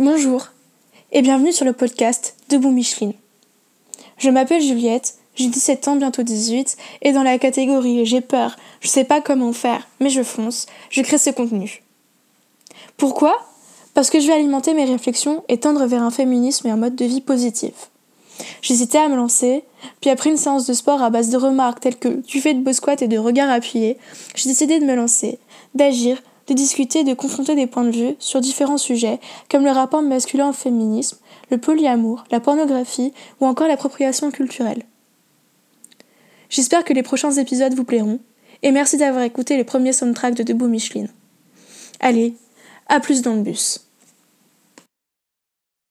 Bonjour et bienvenue sur le podcast Debout Micheline. Je m'appelle Juliette, j'ai 17 ans, bientôt 18, et dans la catégorie j'ai peur, je sais pas comment faire, mais je fonce, je crée ce contenu. Pourquoi? Parce que je vais alimenter mes réflexions et tendre vers un féminisme et un mode de vie positif. J'hésitais à me lancer, puis après une séance de sport à base de remarques telles que tu fais de beaux squats et de regards appuyés, j'ai décidé de me lancer, d'agir, de discuter et de confronter des points de vue sur différents sujets comme le rapport masculin au féminisme, le polyamour, la pornographie ou encore l'appropriation culturelle. J'espère que les prochains épisodes vous plairont et merci d'avoir écouté les premiers soundtracks de Debout Micheline. Allez, à plus dans le bus.